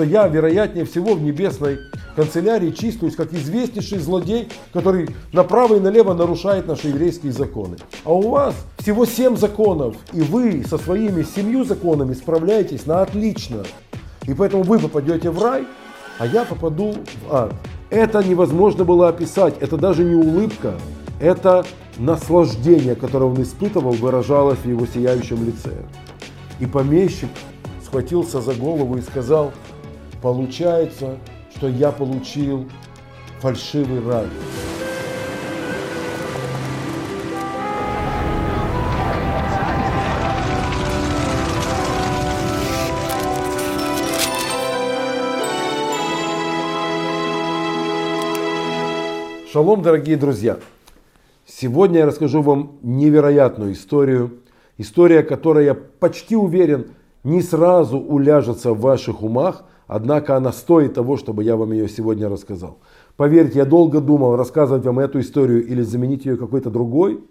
что я, вероятнее всего, в небесной канцелярии числюсь как известнейший злодей, который направо и налево нарушает наши еврейские законы. А у вас всего семь законов, и вы со своими семью законами справляетесь на отлично. И поэтому вы попадете в рай, а я попаду в ад. Это невозможно было описать, это даже не улыбка, это наслаждение, которое он испытывал, выражалось в его сияющем лице. И помещик схватился за голову и сказал, получается, что я получил фальшивый рай. Шалом, дорогие друзья! Сегодня я расскажу вам невероятную историю. История, которая, я почти уверен, не сразу уляжется в ваших умах, однако она стоит того, чтобы я вам ее сегодня рассказал. Поверьте, я долго думал, рассказывать вам эту историю или заменить ее какой-то другой,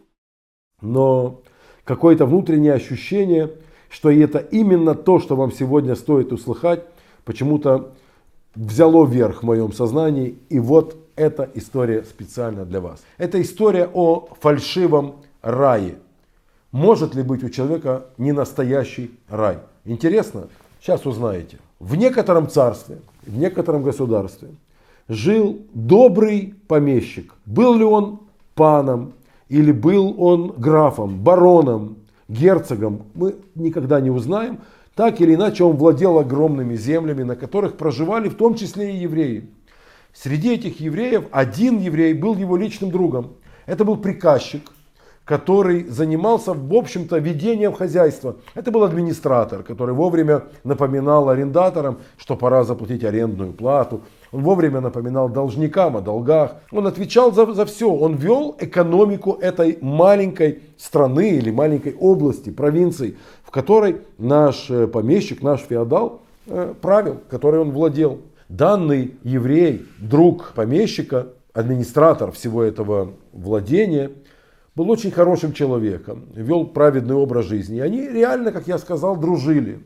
но какое-то внутреннее ощущение, что это именно то, что вам сегодня стоит услыхать, почему-то взяло верх в моем сознании. И вот эта история специально для вас. Это история о фальшивом рае. Может ли быть у человека не настоящий рай? Интересно? Сейчас узнаете. В некотором царстве, в некотором государстве жил добрый помещик. Был ли он паном или был он графом, бароном, герцогом, мы никогда не узнаем. Так или иначе он владел огромными землями, на которых проживали в том числе и евреи. Среди этих евреев один еврей был его личным другом. Это был приказчик, который занимался, в общем-то, ведением хозяйства. Это был администратор, который вовремя напоминал арендаторам, что пора заплатить арендную плату. Он вовремя напоминал должникам о долгах. Он отвечал за, за все. Он вел экономику этой маленькой страны или маленькой области, провинции, в которой наш э, помещик, наш феодал э, правил, которой он владел. Данный еврей, друг помещика, администратор всего этого владения – был очень хорошим человеком, вел праведный образ жизни. И они реально, как я сказал, дружили.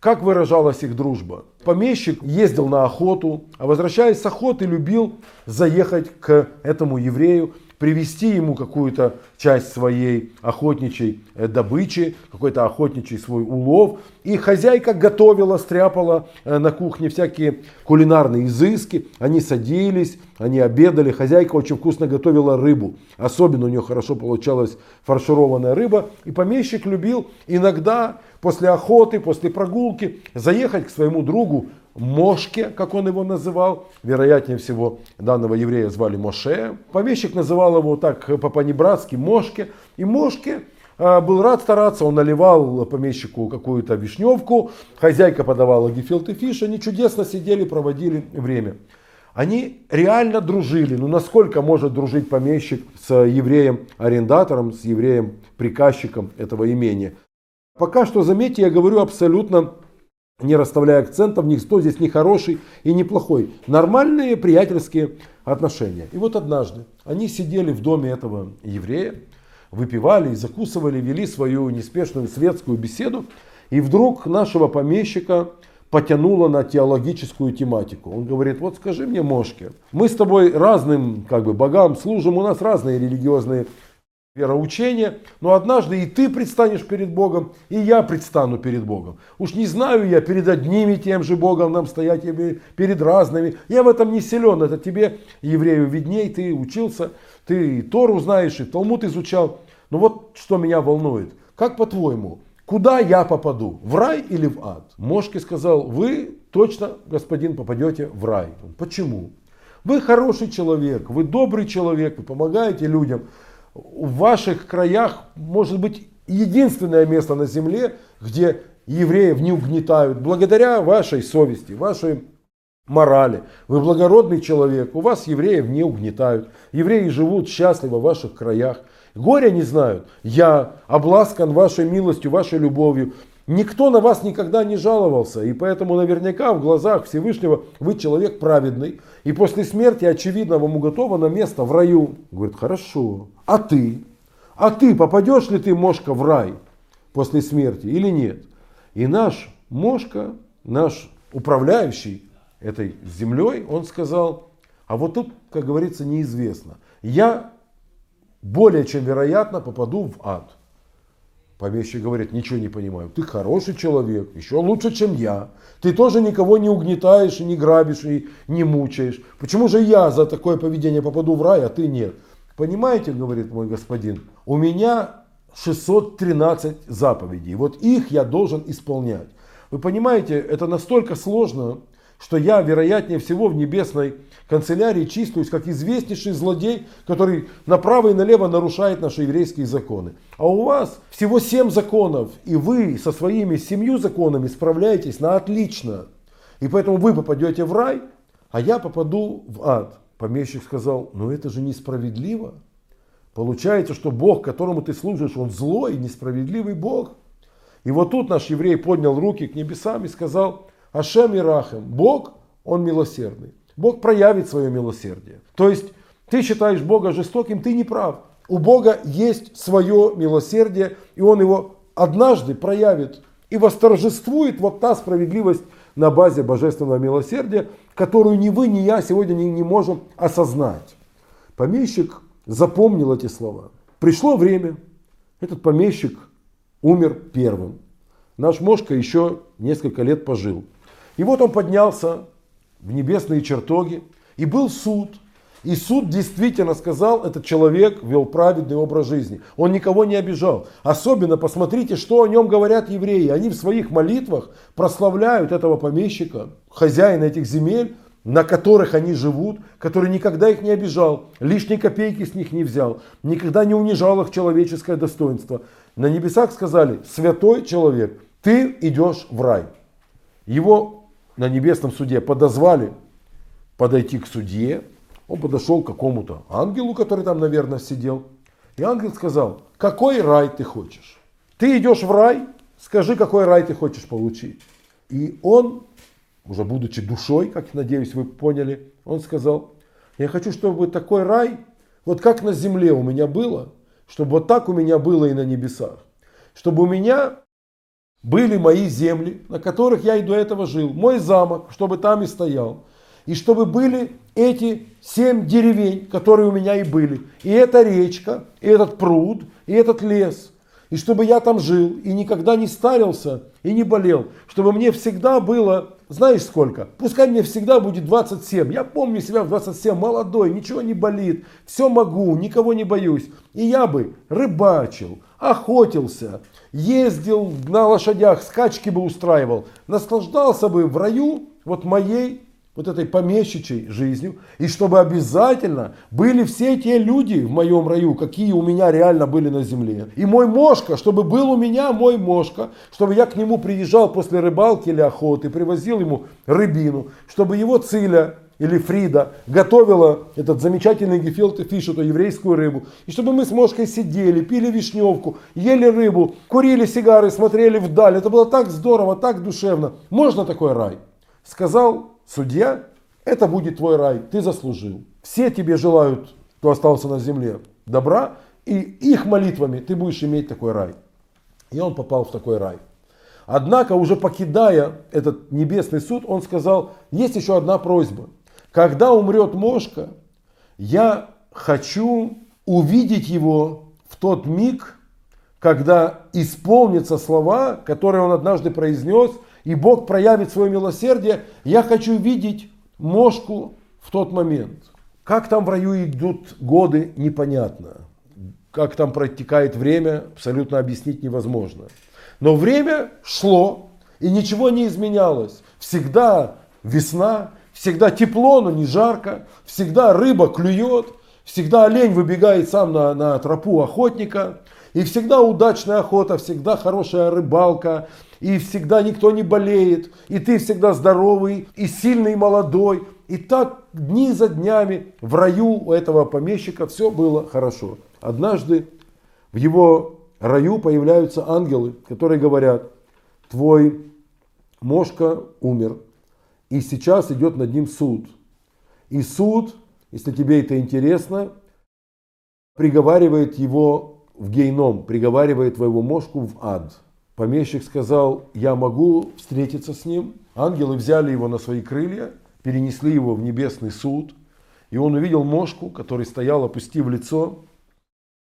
Как выражалась их дружба? Помещик ездил на охоту, а возвращаясь с охоты, любил заехать к этому еврею привести ему какую-то часть своей охотничьей э, добычи, какой-то охотничий свой улов. И хозяйка готовила, стряпала э, на кухне всякие кулинарные изыски. Они садились, они обедали. Хозяйка очень вкусно готовила рыбу. Особенно у нее хорошо получалась фаршированная рыба. И помещик любил иногда после охоты, после прогулки заехать к своему другу Мошке, как он его называл. Вероятнее всего, данного еврея звали Моше. Помещик называл его так по-понебратски Мошке. И Мошке а, был рад стараться, он наливал помещику какую-то вишневку, хозяйка подавала гефилты фиш, они чудесно сидели, проводили время. Они реально дружили. Ну насколько может дружить помещик с евреем-арендатором, с евреем-приказчиком этого имения? Пока что, заметьте, я говорю абсолютно не расставляя акцентов, никто здесь не хороший и не плохой. Нормальные приятельские отношения. И вот однажды они сидели в доме этого еврея, выпивали и закусывали, вели свою неспешную светскую беседу. И вдруг нашего помещика потянуло на теологическую тематику. Он говорит, вот скажи мне, Мошке, мы с тобой разным как бы, богам служим, у нас разные религиозные вероучение, но однажды и ты предстанешь перед Богом, и я предстану перед Богом. Уж не знаю я перед одними тем же Богом нам стоять, перед разными. Я в этом не силен, это тебе, еврею, видней, ты учился, ты и Тору знаешь, и Талмуд изучал. Но вот что меня волнует. Как по-твоему, куда я попаду, в рай или в ад? Мошки сказал, вы точно, господин, попадете в рай. Почему? Вы хороший человек, вы добрый человек, вы помогаете людям в ваших краях может быть единственное место на земле, где евреев не угнетают, благодаря вашей совести, вашей морали. Вы благородный человек, у вас евреев не угнетают. Евреи живут счастливо в ваших краях. Горя не знают. Я обласкан вашей милостью, вашей любовью. Никто на вас никогда не жаловался, и поэтому наверняка в глазах Всевышнего вы человек праведный, и после смерти, очевидно, вам уготовано место в раю. Говорит, хорошо, а ты? А ты, попадешь ли ты, Мошка, в рай после смерти или нет? И наш Мошка, наш управляющий этой землей, он сказал, а вот тут, как говорится, неизвестно. Я более чем вероятно попаду в ад. Помещик говорит, ничего не понимаю. Ты хороший человек, еще лучше, чем я. Ты тоже никого не угнетаешь, и не грабишь, и не мучаешь. Почему же я за такое поведение попаду в рай, а ты нет? Понимаете, говорит мой господин, у меня 613 заповедей. Вот их я должен исполнять. Вы понимаете, это настолько сложно, что я, вероятнее всего, в небесной канцелярии числюсь как известнейший злодей, который направо и налево нарушает наши еврейские законы. А у вас всего семь законов, и вы со своими семью законами справляетесь на отлично. И поэтому вы попадете в рай, а я попаду в ад. Помещик сказал, ну это же несправедливо. Получается, что Бог, которому ты служишь, он злой, несправедливый Бог. И вот тут наш еврей поднял руки к небесам и сказал, Ашем и Рахем, Бог, он милосердный. Бог проявит свое милосердие. То есть ты считаешь Бога жестоким, ты не прав. У Бога есть свое милосердие, и Он его однажды проявит и восторжествует вот та справедливость на базе божественного милосердия, которую ни вы, ни я сегодня не, не можем осознать. Помещик запомнил эти слова. Пришло время, этот помещик умер первым. Наш Мошка еще несколько лет пожил. И вот он поднялся в небесные чертоги, и был суд. И суд действительно сказал, этот человек вел праведный образ жизни. Он никого не обижал. Особенно посмотрите, что о нем говорят евреи. Они в своих молитвах прославляют этого помещика, хозяина этих земель, на которых они живут, который никогда их не обижал, лишней копейки с них не взял, никогда не унижал их человеческое достоинство. На небесах сказали, святой человек, ты идешь в рай. Его на небесном суде подозвали подойти к судье. Он подошел к какому-то ангелу, который там, наверное, сидел. И ангел сказал, какой рай ты хочешь? Ты идешь в рай, скажи, какой рай ты хочешь получить. И он, уже будучи душой, как надеюсь вы поняли, он сказал, я хочу, чтобы такой рай, вот как на земле у меня было, чтобы вот так у меня было и на небесах. Чтобы у меня были мои земли, на которых я и до этого жил, мой замок, чтобы там и стоял. И чтобы были эти семь деревень, которые у меня и были. И эта речка, и этот пруд, и этот лес. И чтобы я там жил, и никогда не старился, и не болел. Чтобы мне всегда было, знаешь сколько? Пускай мне всегда будет 27. Я помню себя в 27, молодой, ничего не болит, все могу, никого не боюсь. И я бы рыбачил, охотился, ездил на лошадях, скачки бы устраивал, наслаждался бы в раю вот моей вот этой помещичьей жизнью, и чтобы обязательно были все те люди в моем раю, какие у меня реально были на земле. И мой мошка, чтобы был у меня мой мошка, чтобы я к нему приезжал после рыбалки или охоты, привозил ему рыбину, чтобы его циля или Фрида готовила этот замечательный гефилте фиш, эту еврейскую рыбу. И чтобы мы с Мошкой сидели, пили вишневку, ели рыбу, курили сигары, смотрели вдаль. Это было так здорово, так душевно. Можно такой рай? Сказал судья, это будет твой рай, ты заслужил. Все тебе желают, кто остался на земле, добра, и их молитвами ты будешь иметь такой рай. И он попал в такой рай. Однако, уже покидая этот небесный суд, он сказал, есть еще одна просьба. Когда умрет Мошка, я хочу увидеть его в тот миг, когда исполнятся слова, которые он однажды произнес, и Бог проявит свое милосердие. Я хочу видеть Мошку в тот момент. Как там в раю идут годы, непонятно. Как там протекает время, абсолютно объяснить невозможно. Но время шло, и ничего не изменялось. Всегда весна, Всегда тепло, но не жарко. Всегда рыба клюет. Всегда олень выбегает сам на, на тропу охотника. И всегда удачная охота, всегда хорошая рыбалка. И всегда никто не болеет. И ты всегда здоровый, и сильный, и молодой. И так дни за днями в раю у этого помещика все было хорошо. Однажды в его раю появляются ангелы, которые говорят, твой мошка умер, и сейчас идет над ним суд. И суд, если тебе это интересно, приговаривает его в гейном, приговаривает твоего мошку в ад. Помещик сказал, я могу встретиться с ним, Ангелы взяли его на свои крылья, перенесли его в небесный суд. И он увидел мошку, который стоял, опустив лицо.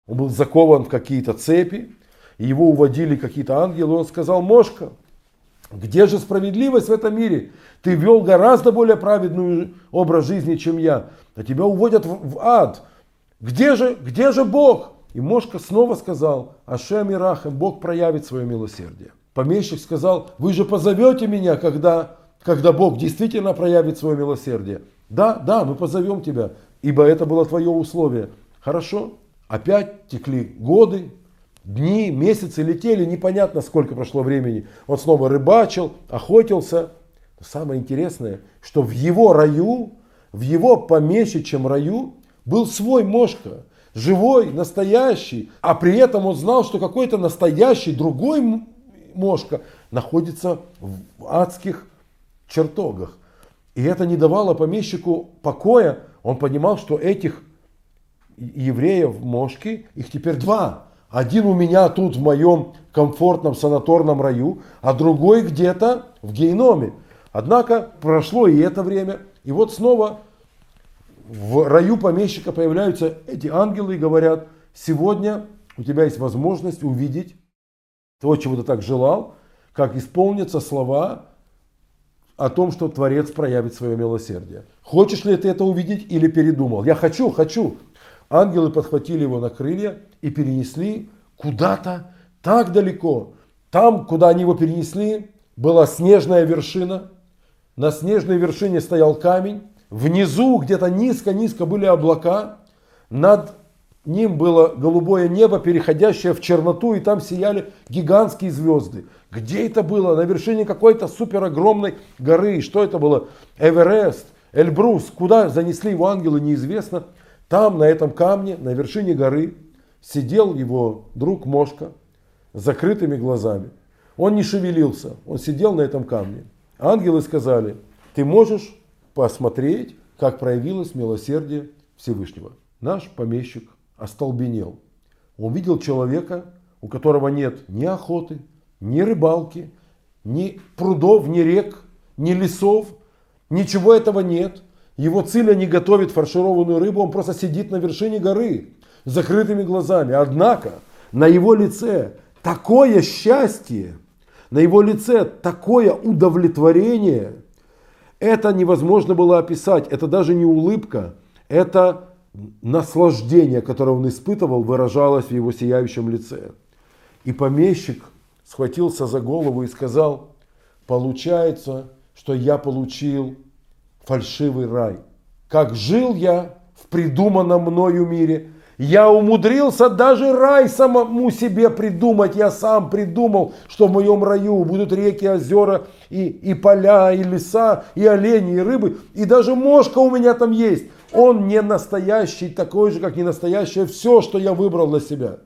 Он был закован в какие-то цепи. И его уводили какие-то ангелы. Он сказал, Мошка, где же справедливость в этом мире? Ты вел гораздо более праведный образ жизни, чем я. А тебя уводят в ад. Где же, где же Бог? И Мошка снова сказал, Ашем и Рахем, Бог проявит свое милосердие. Помещик сказал, вы же позовете меня, когда, когда Бог действительно проявит свое милосердие. Да, да, мы позовем тебя, ибо это было твое условие. Хорошо, опять текли годы, дни, месяцы летели, непонятно сколько прошло времени. Он снова рыбачил, охотился. Но самое интересное, что в его раю, в его помещичьем раю был свой мошка, живой, настоящий. А при этом он знал, что какой-то настоящий другой мошка находится в адских чертогах. И это не давало помещику покоя. Он понимал, что этих евреев мошки, их теперь два. Один у меня тут в моем комфортном санаторном раю, а другой где-то в гейноме. Однако прошло и это время, и вот снова в раю помещика появляются эти ангелы и говорят, сегодня у тебя есть возможность увидеть то, чего ты так желал, как исполнятся слова о том, что Творец проявит свое милосердие. Хочешь ли ты это увидеть или передумал? Я хочу, хочу. Ангелы подхватили его на крылья и перенесли куда-то так далеко. Там, куда они его перенесли, была снежная вершина. На снежной вершине стоял камень. Внизу, где-то низко-низко были облака. Над ним было голубое небо, переходящее в черноту, и там сияли гигантские звезды. Где это было? На вершине какой-то супер огромной горы. Что это было? Эверест, Эльбрус. Куда занесли его ангелы, неизвестно. Там, на этом камне, на вершине горы, сидел его друг Мошка с закрытыми глазами. Он не шевелился, он сидел на этом камне. Ангелы сказали, ты можешь посмотреть, как проявилось милосердие Всевышнего. Наш помещик остолбенел. Он видел человека, у которого нет ни охоты, ни рыбалки, ни прудов, ни рек, ни лесов. Ничего этого нет. Его Циля не готовит фаршированную рыбу, он просто сидит на вершине горы с закрытыми глазами. Однако на его лице такое счастье, на его лице такое удовлетворение, это невозможно было описать. Это даже не улыбка, это наслаждение, которое он испытывал, выражалось в его сияющем лице. И помещик схватился за голову и сказал, получается, что я получил фальшивый рай. Как жил я в придуманном мною мире, я умудрился даже рай самому себе придумать. Я сам придумал, что в моем раю будут реки, озера, и, и поля, и леса, и олени, и рыбы. И даже мошка у меня там есть. Он не настоящий, такой же, как не настоящее все, что я выбрал для себя.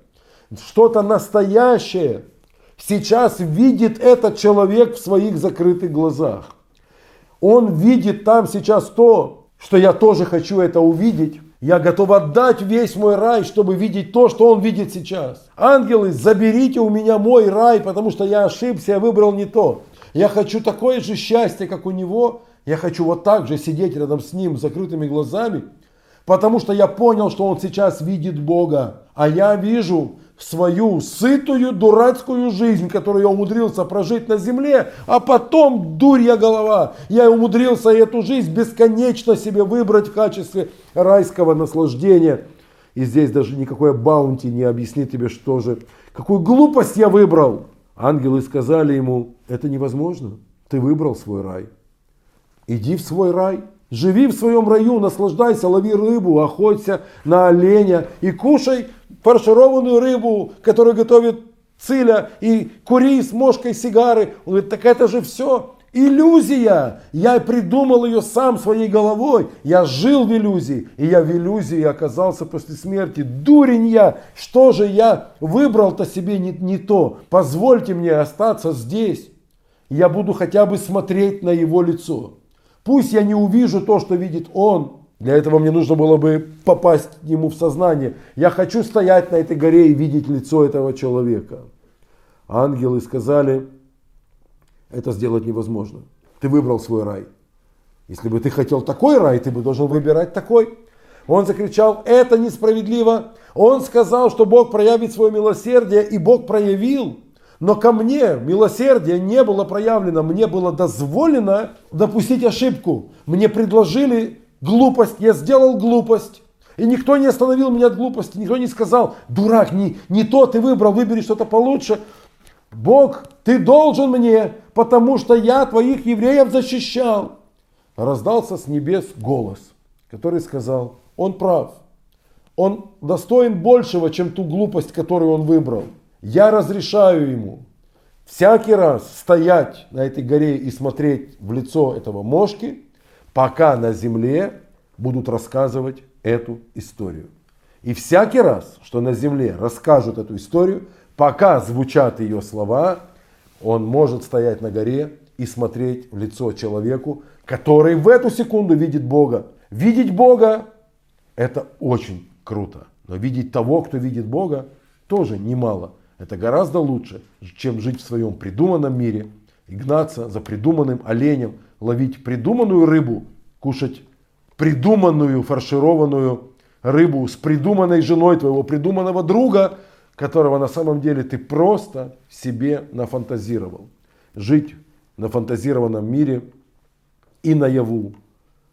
Что-то настоящее сейчас видит этот человек в своих закрытых глазах. Он видит там сейчас то, что я тоже хочу это увидеть. Я готов отдать весь мой рай, чтобы видеть то, что он видит сейчас. Ангелы, заберите у меня мой рай, потому что я ошибся, я выбрал не то. Я хочу такое же счастье, как у него, я хочу вот так же сидеть рядом с ним с закрытыми глазами, потому что я понял, что он сейчас видит Бога, а я вижу свою сытую дурацкую жизнь, которую я умудрился прожить на земле, а потом, дурья голова, я умудрился эту жизнь бесконечно себе выбрать в качестве райского наслаждения. И здесь даже никакое баунти не объяснит тебе, что же, какую глупость я выбрал. Ангелы сказали ему, это невозможно, ты выбрал свой рай. Иди в свой рай, живи в своем раю, наслаждайся, лови рыбу, охоться на оленя и кушай фаршированную рыбу, которую готовит Циля, и кури с мошкой сигары. Он говорит, так это же все иллюзия. Я придумал ее сам своей головой. Я жил в иллюзии, и я в иллюзии оказался после смерти. Дурень я, что же я выбрал-то себе не, не то. Позвольте мне остаться здесь. Я буду хотя бы смотреть на его лицо. Пусть я не увижу то, что видит он. Для этого мне нужно было бы попасть ему в сознание. Я хочу стоять на этой горе и видеть лицо этого человека. Ангелы сказали, это сделать невозможно. ты выбрал свой рай. Если бы ты хотел такой рай, ты бы должен выбирать такой. Он закричал, это несправедливо. Он сказал, что Бог проявит свое милосердие, и Бог проявил. Но ко мне милосердие не было проявлено, мне было дозволено допустить ошибку. Мне предложили глупость, я сделал глупость. И никто не остановил меня от глупости, никто не сказал, дурак, не, не то ты выбрал, выбери что-то получше. Бог, ты должен мне, потому что я твоих евреев защищал. Раздался с небес голос, который сказал, он прав. Он достоин большего, чем ту глупость, которую он выбрал. Я разрешаю ему всякий раз стоять на этой горе и смотреть в лицо этого мошки, пока на земле будут рассказывать эту историю. И всякий раз, что на земле расскажут эту историю, пока звучат ее слова, он может стоять на горе и смотреть в лицо человеку, который в эту секунду видит Бога. Видеть Бога – это очень круто. Но видеть того, кто видит Бога, тоже немало. Это гораздо лучше, чем жить в своем придуманном мире и гнаться за придуманным оленем, ловить придуманную рыбу, кушать придуманную фаршированную рыбу с придуманной женой твоего придуманного друга, которого на самом деле ты просто себе нафантазировал. Жить на фантазированном мире и наяву,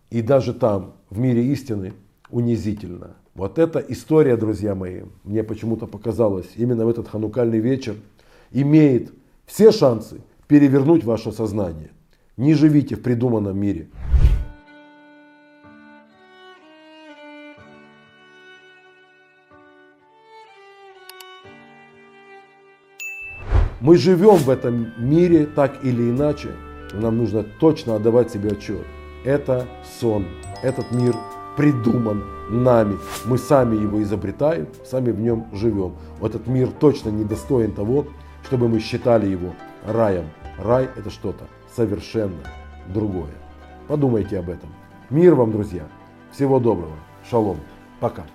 и даже там, в мире истины, унизительно. Вот эта история, друзья мои, мне почему-то показалось, именно в этот ханукальный вечер, имеет все шансы перевернуть ваше сознание. Не живите в придуманном мире. Мы живем в этом мире так или иначе. Нам нужно точно отдавать себе отчет. Это сон. Этот мир придуман нами. Мы сами его изобретаем, сами в нем живем. Этот мир точно не достоин того, чтобы мы считали его раем. Рай это что-то совершенно другое. Подумайте об этом. Мир вам, друзья. Всего доброго. Шалом. Пока.